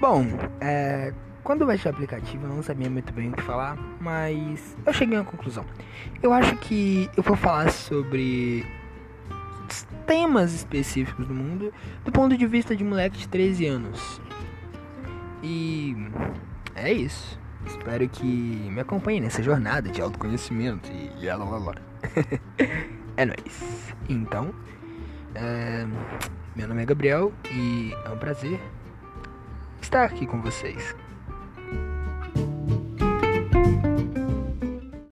Bom, é, quando eu baixei o aplicativo eu não sabia muito bem o que falar, mas eu cheguei a uma conclusão. Eu acho que eu vou falar sobre temas específicos do mundo do ponto de vista de moleque de 13 anos. E é isso. Espero que me acompanhe nessa jornada de autoconhecimento e lá lá lá. é nóis. Então, é, meu nome é Gabriel e é um prazer estar aqui com vocês.